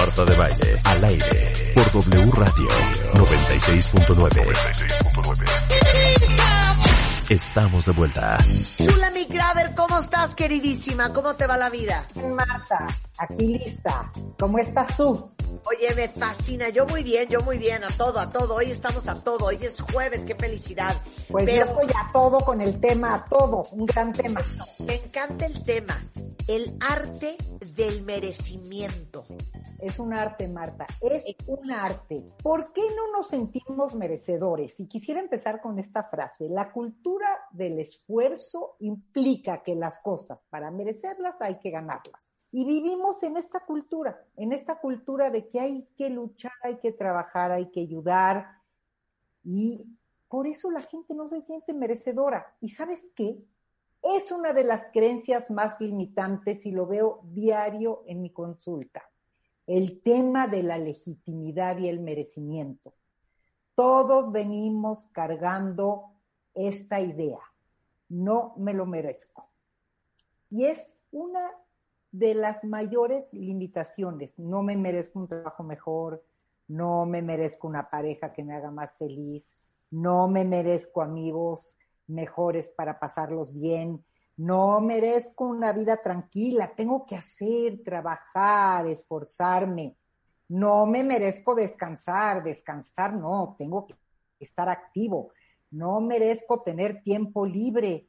Marta de Baile, al aire, por W Radio 96.9. Estamos de vuelta. Chula mi Graver, ¿cómo estás, queridísima? ¿Cómo te va la vida? Marta, aquí lista. ¿Cómo estás tú? Oye, me fascina. Yo muy bien, yo muy bien. A todo, a todo. Hoy estamos a todo. Hoy es jueves, qué felicidad. Pues yo estoy a todo con el tema, a todo. Un gran tema. Me encanta el tema. El arte del merecimiento. Es un arte, Marta. Es un arte. ¿Por qué no nos sentimos merecedores? Y quisiera empezar con esta frase. La cultura del esfuerzo implica que las cosas, para merecerlas, hay que ganarlas. Y vivimos en esta cultura, en esta cultura de que hay que luchar, hay que trabajar, hay que ayudar. Y por eso la gente no se siente merecedora. ¿Y sabes qué? Es una de las creencias más limitantes y lo veo diario en mi consulta. El tema de la legitimidad y el merecimiento. Todos venimos cargando esta idea. No me lo merezco. Y es una de las mayores limitaciones. No me merezco un trabajo mejor, no me merezco una pareja que me haga más feliz, no me merezco amigos mejores para pasarlos bien, no merezco una vida tranquila, tengo que hacer, trabajar, esforzarme. No me merezco descansar, descansar no, tengo que estar activo. No merezco tener tiempo libre.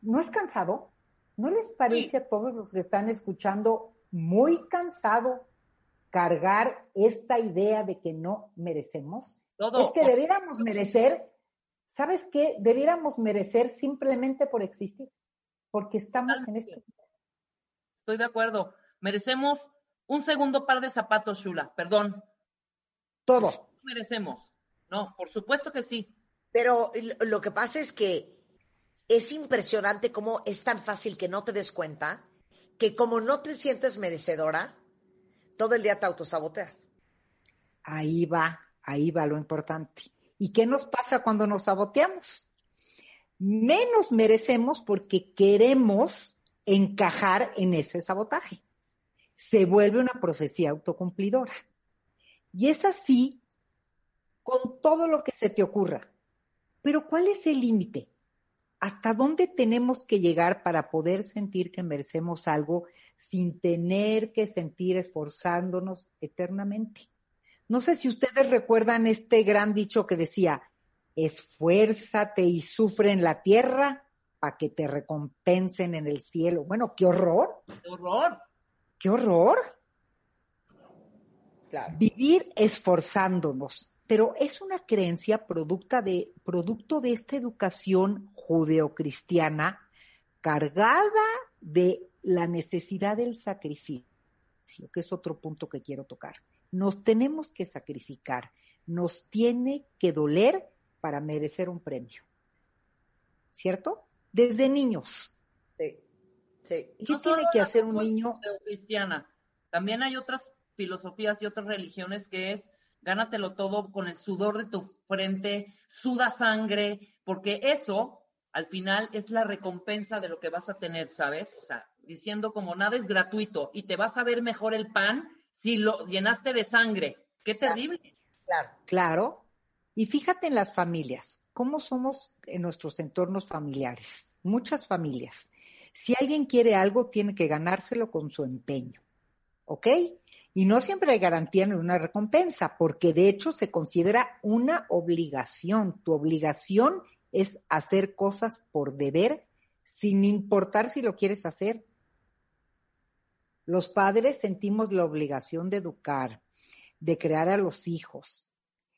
¿No es cansado? ¿No les parece a todos los que están escuchando muy cansado cargar esta idea de que no merecemos? Es que debiéramos merecer, ¿sabes qué? Debiéramos merecer simplemente por existir, porque estamos en esto. Estoy de acuerdo. Merecemos un segundo par de zapatos, Shula, perdón. Todo. Merecemos. No, por supuesto que sí. Pero lo que pasa es que es impresionante cómo es tan fácil que no te des cuenta que como no te sientes merecedora, todo el día te autosaboteas. Ahí va, ahí va lo importante. ¿Y qué nos pasa cuando nos saboteamos? Menos merecemos porque queremos encajar en ese sabotaje. Se vuelve una profecía autocumplidora. Y es así con todo lo que se te ocurra. Pero ¿cuál es el límite? ¿Hasta dónde tenemos que llegar para poder sentir que merecemos algo sin tener que sentir esforzándonos eternamente? No sé si ustedes recuerdan este gran dicho que decía, esfuérzate y sufre en la tierra para que te recompensen en el cielo. Bueno, qué horror. Qué horror. Qué horror. Vivir esforzándonos, pero es una creencia producto de, producto de esta educación judeocristiana cargada de la necesidad del sacrificio, que es otro punto que quiero tocar. Nos tenemos que sacrificar, nos tiene que doler para merecer un premio. ¿Cierto? Desde niños. Sí. sí. ¿Qué tiene que hacer un niño? Cristiana. También hay otras filosofías y otras religiones que es gánatelo todo con el sudor de tu frente, suda sangre, porque eso al final es la recompensa de lo que vas a tener, ¿sabes? O sea, diciendo como nada es gratuito y te vas a ver mejor el pan si lo llenaste de sangre. Qué terrible. Claro. Claro. Y fíjate en las familias, cómo somos en nuestros entornos familiares, muchas familias. Si alguien quiere algo, tiene que ganárselo con su empeño. ¿Ok? Y no siempre hay garantía de una recompensa, porque de hecho se considera una obligación. Tu obligación es hacer cosas por deber, sin importar si lo quieres hacer. Los padres sentimos la obligación de educar, de crear a los hijos.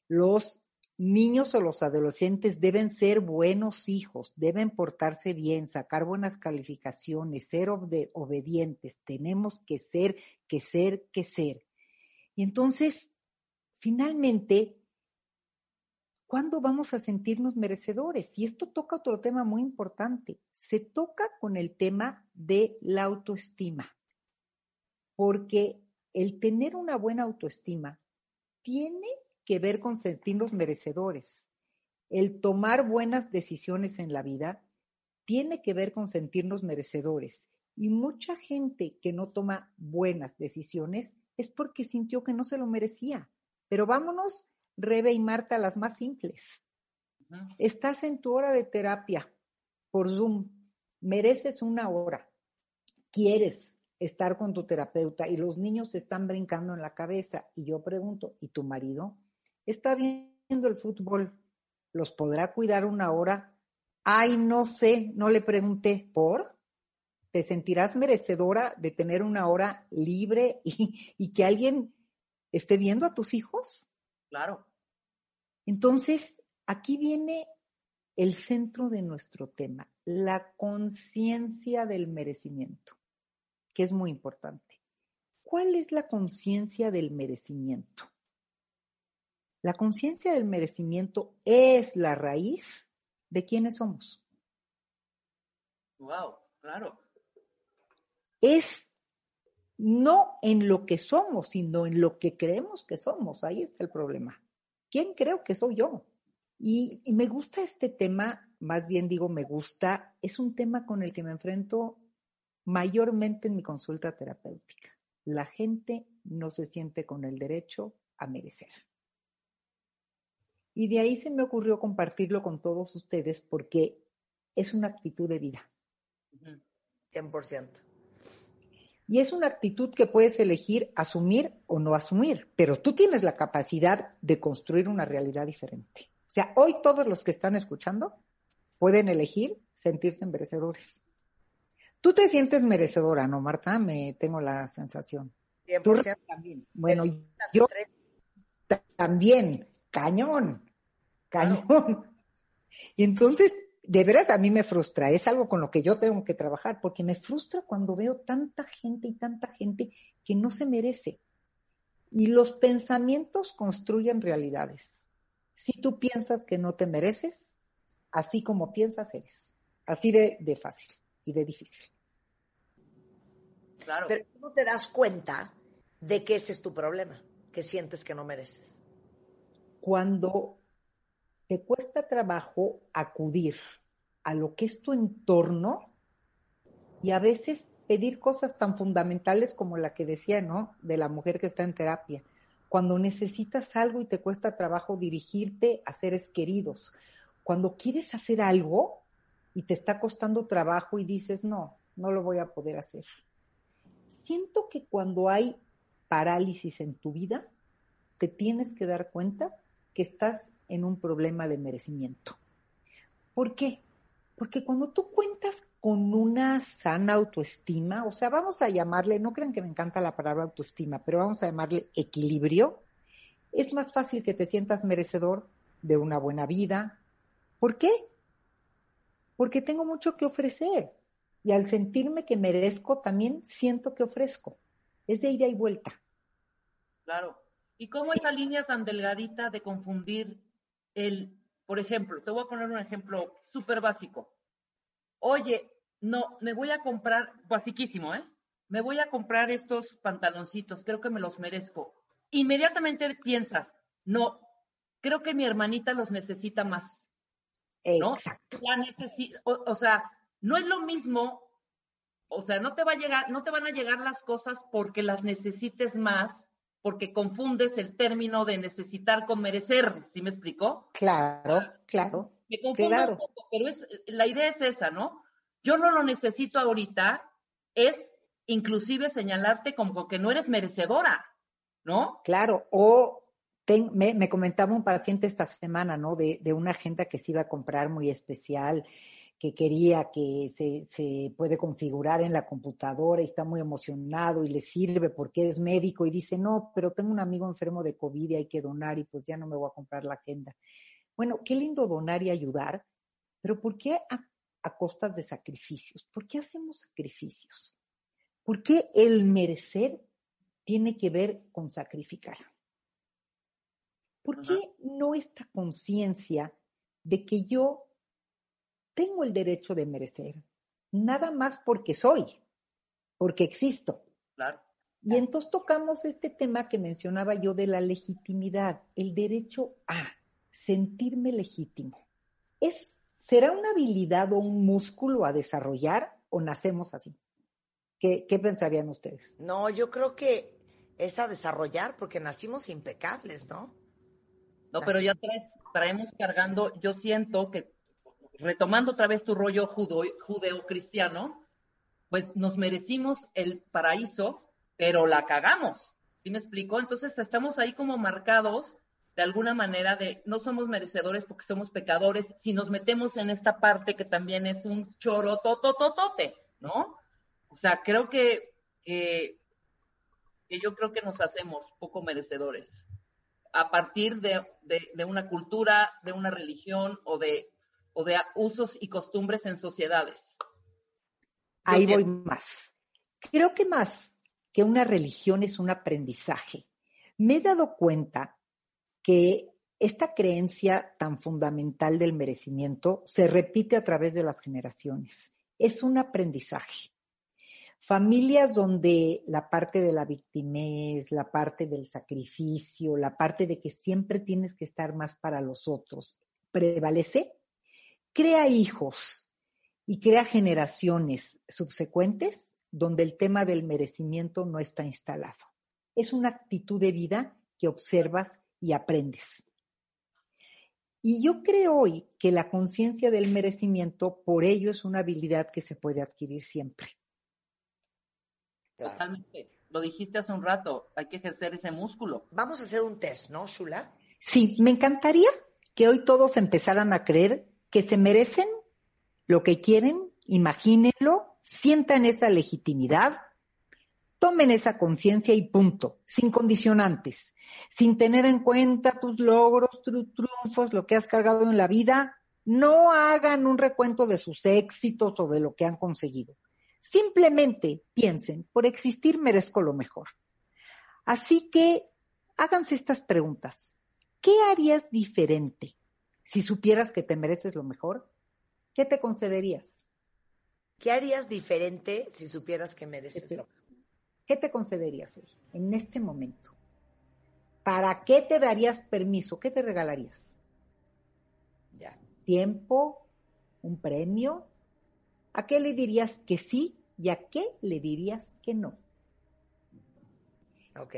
Los niños o los adolescentes deben ser buenos hijos, deben portarse bien, sacar buenas calificaciones, ser obedientes. Tenemos que ser, que ser, que ser. Y entonces, finalmente, ¿cuándo vamos a sentirnos merecedores? Y esto toca otro tema muy importante. Se toca con el tema de la autoestima. Porque el tener una buena autoestima tiene que ver con sentirnos merecedores. El tomar buenas decisiones en la vida tiene que ver con sentirnos merecedores. Y mucha gente que no toma buenas decisiones es porque sintió que no se lo merecía. Pero vámonos, Rebe y Marta, las más simples. Estás en tu hora de terapia por Zoom, mereces una hora, quieres estar con tu terapeuta y los niños están brincando en la cabeza y yo pregunto, ¿y tu marido? Está viendo el fútbol, ¿los podrá cuidar una hora? Ay, no sé, no le pregunté, ¿por? te sentirás merecedora de tener una hora libre y, que alguien esté viendo a tus hijos? Claro. Entonces, aquí viene el centro de nuestro tema, la conciencia del merecimiento, que es muy importante. ¿Cuál es la conciencia del merecimiento? La conciencia del merecimiento es la raíz de quiénes somos. Wow, claro es no en lo que somos, sino en lo que creemos que somos. Ahí está el problema. ¿Quién creo que soy yo? Y, me gusta este tema, más bien digo me gusta, es un tema con el que me enfrento mayormente en mi consulta terapéutica. La gente no se siente con el derecho a merecer. Y de ahí se me ocurrió compartirlo con todos ustedes porque es una actitud de vida. 100%. Y es una actitud que puedes elegir asumir o no asumir, pero tú tienes la capacidad de construir una realidad diferente. O sea, hoy todos los que están escuchando pueden elegir sentirse merecedores. Tú te sientes merecedora, ¿no, Marta? Me tengo la sensación. Tú también. Bueno, yo también, cañón, cañón. Y entonces de veras a mí me frustra, es algo con lo que yo tengo que trabajar, porque me frustra cuando veo tanta gente y tanta gente que no se merece. Y los pensamientos construyen realidades. Si tú piensas que no te mereces, así como piensas eres. Así de, de fácil y de difícil. Claro. Pero tú te das cuenta de que ese es tu problema, que sientes que no mereces. Cuando te cuesta trabajo acudir a lo que es tu entorno y a veces pedir cosas tan fundamentales como la que decía, ¿no? De la mujer que está en terapia. Cuando necesitas algo y te cuesta trabajo dirigirte a seres queridos. Cuando quieres hacer algo y te está costando trabajo y dices, no, no lo voy a poder hacer. Siento que cuando hay parálisis en tu vida, te tienes que dar cuenta que estás en un problema de merecimiento. ¿Por qué? Porque cuando tú cuentas con una sana autoestima, o sea, vamos a llamarle, no crean que me encanta la palabra autoestima, pero vamos a llamarle equilibrio, es más fácil que te sientas merecedor de una buena vida. ¿Por qué? Porque tengo mucho que ofrecer. Y al sentirme que merezco, también siento que ofrezco. Es de ida y vuelta. Claro. ¿Y cómo esa línea tan delgadita de confundir el por ejemplo, te voy a poner un ejemplo súper básico. Oye, no, me voy a comprar, basiquísimo, ¿eh? Me voy a comprar estos pantaloncitos, creo que me los merezco. Inmediatamente piensas, no, creo que mi hermanita los necesita más. ¿no? Exacto. o, sea, no es lo mismo, o sea, no te va a llegar, no te van a llegar las cosas porque las necesites más porque confundes el término de necesitar con merecer, ¿sí me explicó? Claro, claro. Me confundo un poco, pero es, la idea es esa, ¿no? Yo no lo necesito ahorita, es inclusive señalarte como que no eres merecedora, ¿no? Claro, o me, comentaba un paciente esta semana, ¿no? De, de una agenda que se iba a comprar muy especial que quería que se, se, puede configurar en la computadora y está muy emocionado y le sirve porque es médico y dice, no, pero tengo un amigo enfermo de COVID y hay que donar y pues ya no me voy a comprar la agenda. Bueno, qué lindo donar y ayudar, pero ¿por qué a, a costas de sacrificios? ¿Por qué hacemos sacrificios? ¿Por qué el merecer tiene que ver con sacrificar. ¿Por qué no esta conciencia de que yo tengo el derecho de merecer? Nada más porque soy, porque existo. Claro. Y entonces tocamos este tema que mencionaba yo de la legitimidad, el derecho a sentirme legítimo. ¿Es, ¿Será una habilidad o un músculo a desarrollar o nacemos así? ¿Qué, qué pensarían ustedes? No, yo creo que es a desarrollar porque nacimos impecables, ¿no? No, pero ya traemos cargando, yo siento que retomando otra vez tu rollo judeo-cristiano, pues nos merecimos el paraíso, pero la cagamos. ¿Sí me explico? Entonces estamos ahí como marcados de alguna manera de no somos merecedores porque somos pecadores si nos metemos en esta parte que también es un choro totototote, ¿no? O sea, creo que, que, que yo creo que nos hacemos poco merecedores a partir de, de, una cultura, de una religión o de, o de usos y costumbres en sociedades. Ahí voy más. Creo que más que una religión es un aprendizaje. Me he dado cuenta que esta creencia tan fundamental del merecimiento se repite a través de las generaciones. Es un aprendizaje. Familias donde la parte de la victimez, la parte del sacrificio, la parte de que siempre tienes que estar más para los otros, prevalece, crea hijos y crea generaciones subsecuentes donde el tema del merecimiento no está instalado. Es una actitud de vida que observas y aprendes. Y yo creo hoy que la conciencia del merecimiento, por ello, es una habilidad que se puede adquirir siempre. Totalmente. Lo dijiste hace un rato, hay que ejercer ese músculo. Vamos a hacer un test, ¿no, Shula? Sí, me encantaría que hoy todos empezaran a creer que se merecen lo que quieren, imagínenlo, sientan esa legitimidad, tomen esa conciencia y punto, sin condicionantes, sin tener en cuenta tus logros, tus triunfos, lo que has cargado en la vida, no hagan un recuento de sus éxitos o de lo que han conseguido. Simplemente piensen, por existir merezco lo mejor. Así que háganse estas preguntas. ¿Qué harías diferente si supieras que te mereces lo mejor? ¿Qué te concederías? ¿Qué harías diferente si supieras que mereces lo mejor? ¿Qué te concederías hoy, en este momento? ¿Para qué te darías permiso? ¿Qué te regalarías? Ya. ¿Tiempo? ¿Un premio? ¿A qué le dirías que sí y a qué le dirías que no?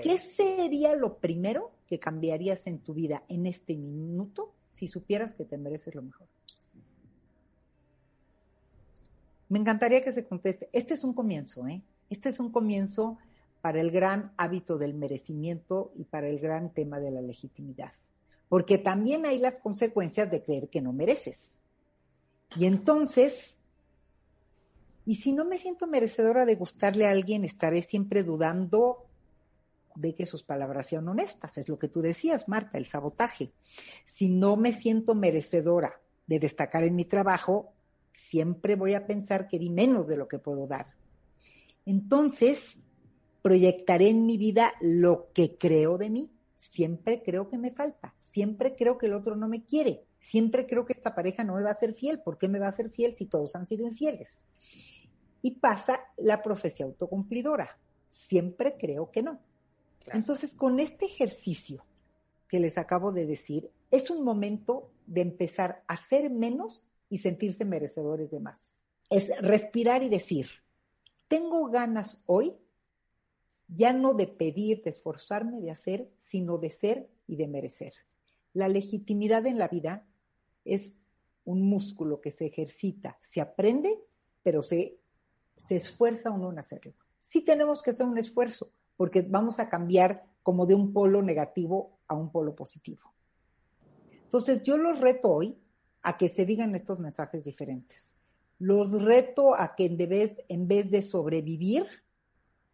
¿Qué sería lo primero que cambiarías en tu vida en este minuto si supieras que te mereces lo mejor? Me encantaría que se conteste. Este es un comienzo, ¿eh? Este es un comienzo para el gran hábito del merecimiento y para el gran tema de la legitimidad. Porque también hay las consecuencias de creer que no mereces. Y entonces y si no me siento merecedora de gustarle a alguien, estaré siempre dudando de que sus palabras sean honestas. Es lo que tú decías, Marta, el sabotaje. Si no me siento merecedora de destacar en mi trabajo, siempre voy a pensar que di menos de lo que puedo dar. Entonces, proyectaré en mi vida lo que creo de mí. Siempre creo que me falta, siempre creo que el otro no me quiere, siempre creo que esta pareja no me va a ser fiel. ¿Por qué me va a ser fiel si todos han sido infieles? Y pasa la profecía autocumplidora. Siempre creo que no. Entonces, con este ejercicio que les acabo de decir, es un momento de empezar a ser menos y sentirse merecedores de más. Es respirar y decir, tengo ganas hoy ya no de pedir, de esforzarme, de hacer, sino de ser y de merecer. La legitimidad en la vida es un músculo que se ejercita, se aprende, pero se, se esfuerza uno en hacerlo. Sí tenemos que hacer un esfuerzo, porque vamos a cambiar como de un polo negativo a un polo positivo. Entonces yo los reto hoy a que se digan estos mensajes diferentes. Los reto a que en vez, en vez de sobrevivir,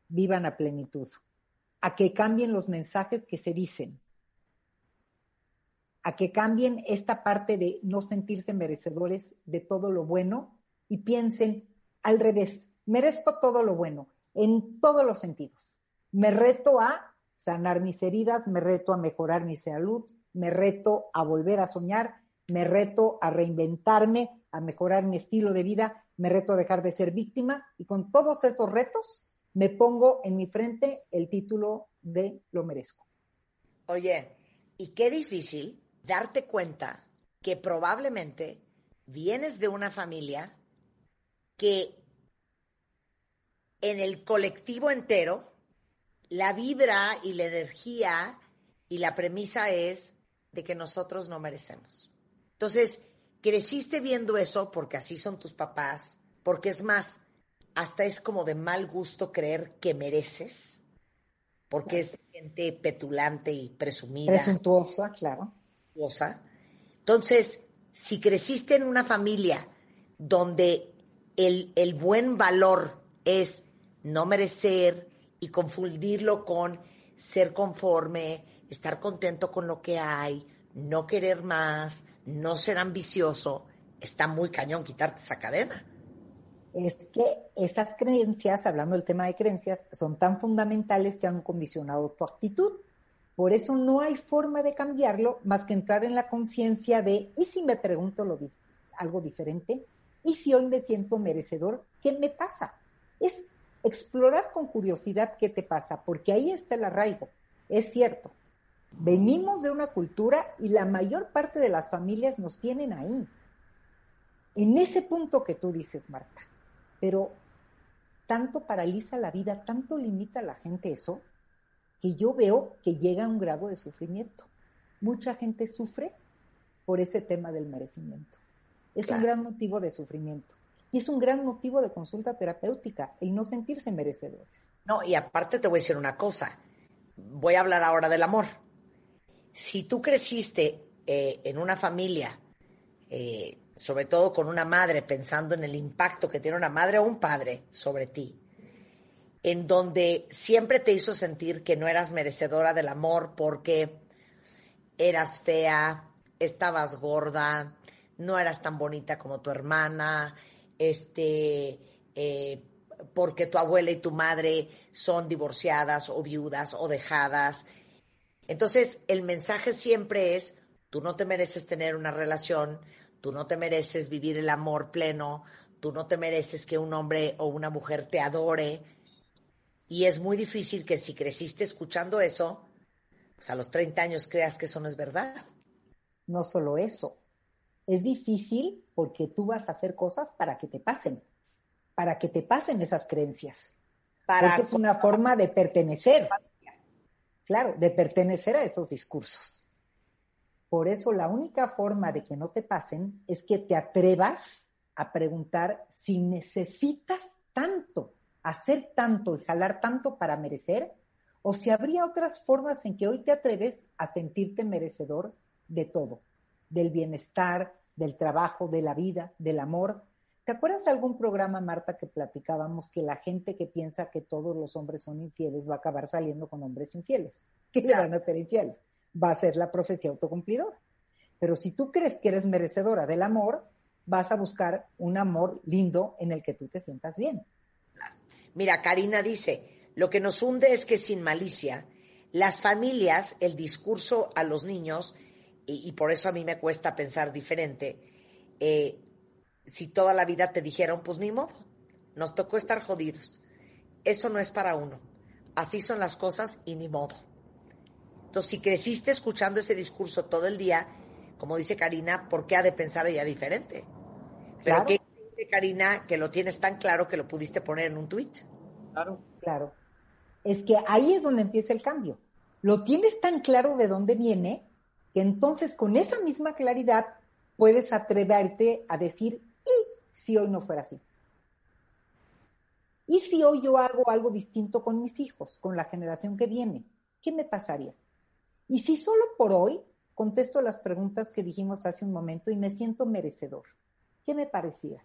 vivan a plenitud, a que cambien los mensajes que se dicen, a que cambien esta parte de no sentirse merecedores de todo lo bueno y piensen al revés, merezco todo lo bueno, en todos los sentidos. Me reto a sanar mis heridas, me reto a mejorar mi salud, me reto a volver a soñar, me reto a reinventarme, a mejorar mi estilo de vida, me reto a dejar de ser víctima y con todos esos retos me pongo en mi frente el título de lo merezco. Oye, y qué difícil darte cuenta que probablemente vienes de una familia que en el colectivo entero la vibra y la energía y la premisa es de que nosotros no merecemos. Entonces, creciste viendo eso porque así son tus papás, porque es más, hasta es como de mal gusto creer que mereces, porque es gente petulante y presumida. Presuntuosa, claro. Entonces, si creciste en una familia donde el, el buen valor es no merecer y confundirlo con ser conforme, estar contento con lo que hay, no querer más, no ser ambicioso, está muy cañón quitarte esa cadena. Es que esas creencias, hablando del tema de creencias, son tan fundamentales que han condicionado tu actitud. Por eso no hay forma de cambiarlo más que entrar en la conciencia de, ¿y si me pregunto lo, algo diferente? ¿Y si hoy me siento merecedor? ¿Qué me pasa? Es explorar con curiosidad qué te pasa, porque ahí está el arraigo. Es cierto, venimos de una cultura y la mayor parte de las familias nos tienen ahí. En ese punto que tú dices, Marta. Pero tanto paraliza la vida, tanto limita a la gente eso, que yo veo que llega a un grado de sufrimiento. Mucha gente sufre por ese tema del merecimiento. Es un gran motivo de sufrimiento. Es un gran motivo de consulta terapéutica, el no sentirse merecedores. No, y aparte te voy a decir una cosa. Voy a hablar ahora del amor. Si tú creciste eh, en una familia, eh, sobre todo con una madre, pensando en el impacto que tiene una madre o un padre sobre ti, en donde siempre te hizo sentir que no eras merecedora del amor porque eras fea, estabas gorda, no eras tan bonita como tu hermana, este, eh, porque tu abuela y tu madre son divorciadas o viudas o dejadas. Entonces, el mensaje siempre es, tú no te mereces tener una relación, tú no te mereces vivir el amor pleno, tú no te mereces que un hombre o una mujer te adore. Y es muy difícil que si creciste escuchando eso, pues a los 30 años creas que eso no es verdad. No solo eso, es difícil porque tú vas a hacer cosas para que te pasen, para que te pasen esas creencias. Para porque es una forma de pertenecer. Claro, de pertenecer a esos discursos. Por eso la única forma de que no te pasen es que te atrevas a preguntar si necesitas tanto, hacer tanto y jalar tanto para merecer, o si habría otras formas en que hoy te atreves a sentirte merecedor de todo del bienestar, del trabajo, de la vida, del amor. ¿Te acuerdas de algún programa, Marta, que platicábamos que la gente que piensa que todos los hombres son infieles va a acabar saliendo con hombres infieles? ¿Qué le van a ser infieles? Va a ser la profecía autocumplidora. Pero si tú crees que eres merecedora del amor, vas a buscar un amor lindo en el que tú te sientas bien. Mira, Karina dice, lo que nos hunde es que sin malicia, las familias, el discurso a los niños y, por eso a mí me cuesta pensar diferente, eh, si toda la vida te dijeron, pues ni modo, nos tocó estar jodidos. Eso no es para uno. Así son las cosas y ni modo. Entonces, si creciste escuchando ese discurso todo el día, como dice Karina, ¿por qué ha de pensar ella diferente? Pero ¿qué dice Karina que lo tienes tan claro que lo pudiste poner en un tuit? Claro. Claro. Es que ahí es donde empieza el cambio. Lo tienes tan claro de dónde viene entonces con esa misma claridad puedes atreverte a decir, ¿y si hoy no fuera así? ¿Y si hoy yo hago algo distinto con mis hijos, con la generación que viene? ¿Qué me pasaría? Y si solo por hoy contesto las preguntas que dijimos hace un momento y me siento merecedor, ¿qué me parecía?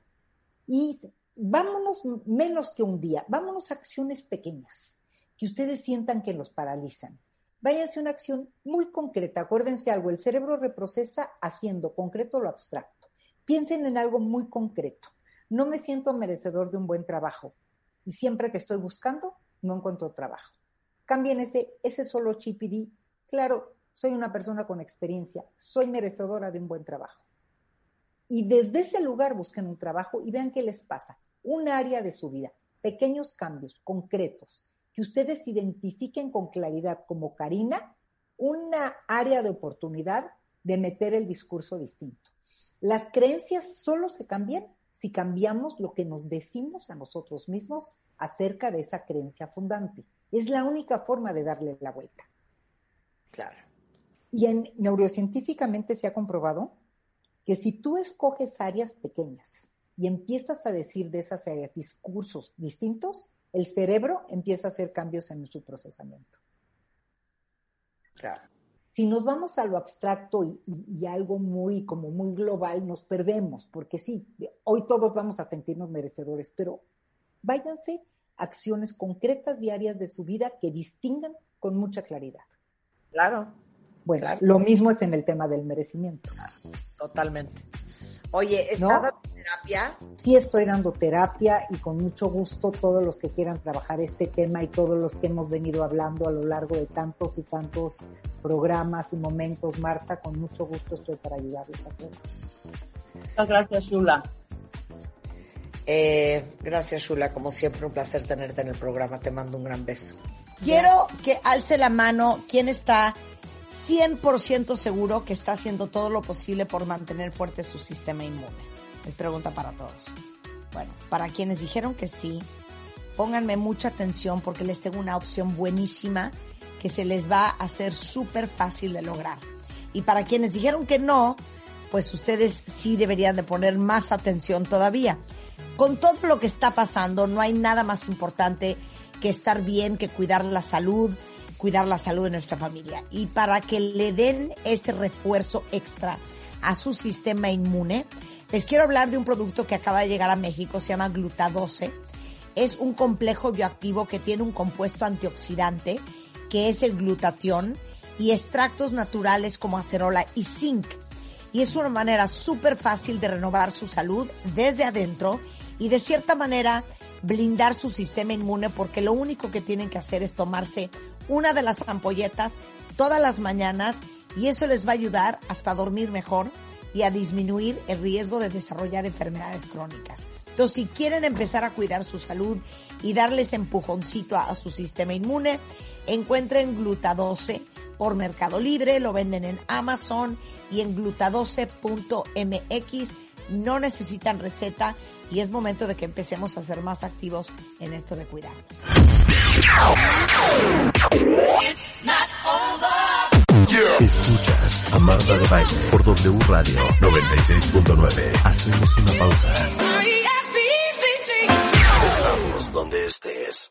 Y vámonos menos que un día, vámonos a acciones pequeñas que ustedes sientan que los paralizan váyanse a una acción muy concreta. Acuérdense algo, el cerebro reprocesa haciendo concreto lo abstracto. Piensen en algo muy concreto. No me siento merecedor de un buen trabajo y siempre que estoy buscando no encuentro trabajo. Cambien ese, ese solo chip y claro, soy una persona con experiencia, soy merecedora de un buen trabajo. Y desde ese lugar busquen un trabajo y vean qué les pasa. Un área de su vida, pequeños cambios concretos, que ustedes identifiquen con claridad como Karina, una área de oportunidad de meter el discurso distinto. Las creencias solo se cambian si cambiamos lo que nos decimos a nosotros mismos acerca de esa creencia fundante. Es la única forma de darle la vuelta. Claro. Y en, neurocientíficamente se ha comprobado que si tú escoges áreas pequeñas y empiezas a decir de esas áreas discursos distintos, el cerebro empieza a hacer cambios en su procesamiento. Claro. Si nos vamos a lo abstracto y, y, algo muy, como muy global, nos perdemos, porque sí, hoy todos vamos a sentirnos merecedores, pero váyanse acciones concretas diarias de su vida que distingan con mucha claridad. Claro. Bueno, claro. lo mismo es en el tema del merecimiento. Claro, totalmente. Oye, ¿estás terapia? Sí estoy dando terapia y con mucho gusto todos los que quieran trabajar este tema y todos los que hemos venido hablando a lo largo de tantos y tantos programas y momentos, Marta, con mucho gusto estoy para ayudarlos a todos. Muchas gracias, Shula. Eh, gracias, Shula. Como siempre, un placer tenerte en el programa. Te mando un gran beso. Quiero que alce la mano quien está 100% seguro que está haciendo todo lo posible por mantener fuerte su sistema inmune. Es pregunta para todos. Bueno, para quienes dijeron que sí, pónganme mucha atención porque les tengo una opción buenísima que se les va a hacer súper fácil de lograr. Y para quienes dijeron que no, pues ustedes sí deberían de poner más atención todavía. Con todo lo que está pasando, no hay nada más importante que estar bien, que cuidar la salud, cuidar la salud de nuestra familia. Y para que le den ese refuerzo extra a su sistema inmune, les quiero hablar de un producto que acaba de llegar a México, se llama Glutadose. Es un complejo bioactivo que tiene un compuesto antioxidante, que es el glutatión, y extractos naturales como acerola y zinc. Y es una manera súper fácil de renovar su salud desde adentro y de cierta manera blindar su sistema inmune porque lo único que tienen que hacer es tomarse una de las ampolletas todas las mañanas y eso les va a ayudar hasta dormir mejor y a disminuir el riesgo de desarrollar enfermedades crónicas. Entonces, si quieren empezar a cuidar su salud y darles empujoncito a, su sistema inmune, encuentren Glutadose por Mercado Libre, lo venden en Amazon y en glutadose.mx. No necesitan receta y es momento de que empecemos a ser más activos en esto de cuidar. Escuchas a Marta de Baile por W Radio 96.9. Hacemos una pausa. Estamos donde estés.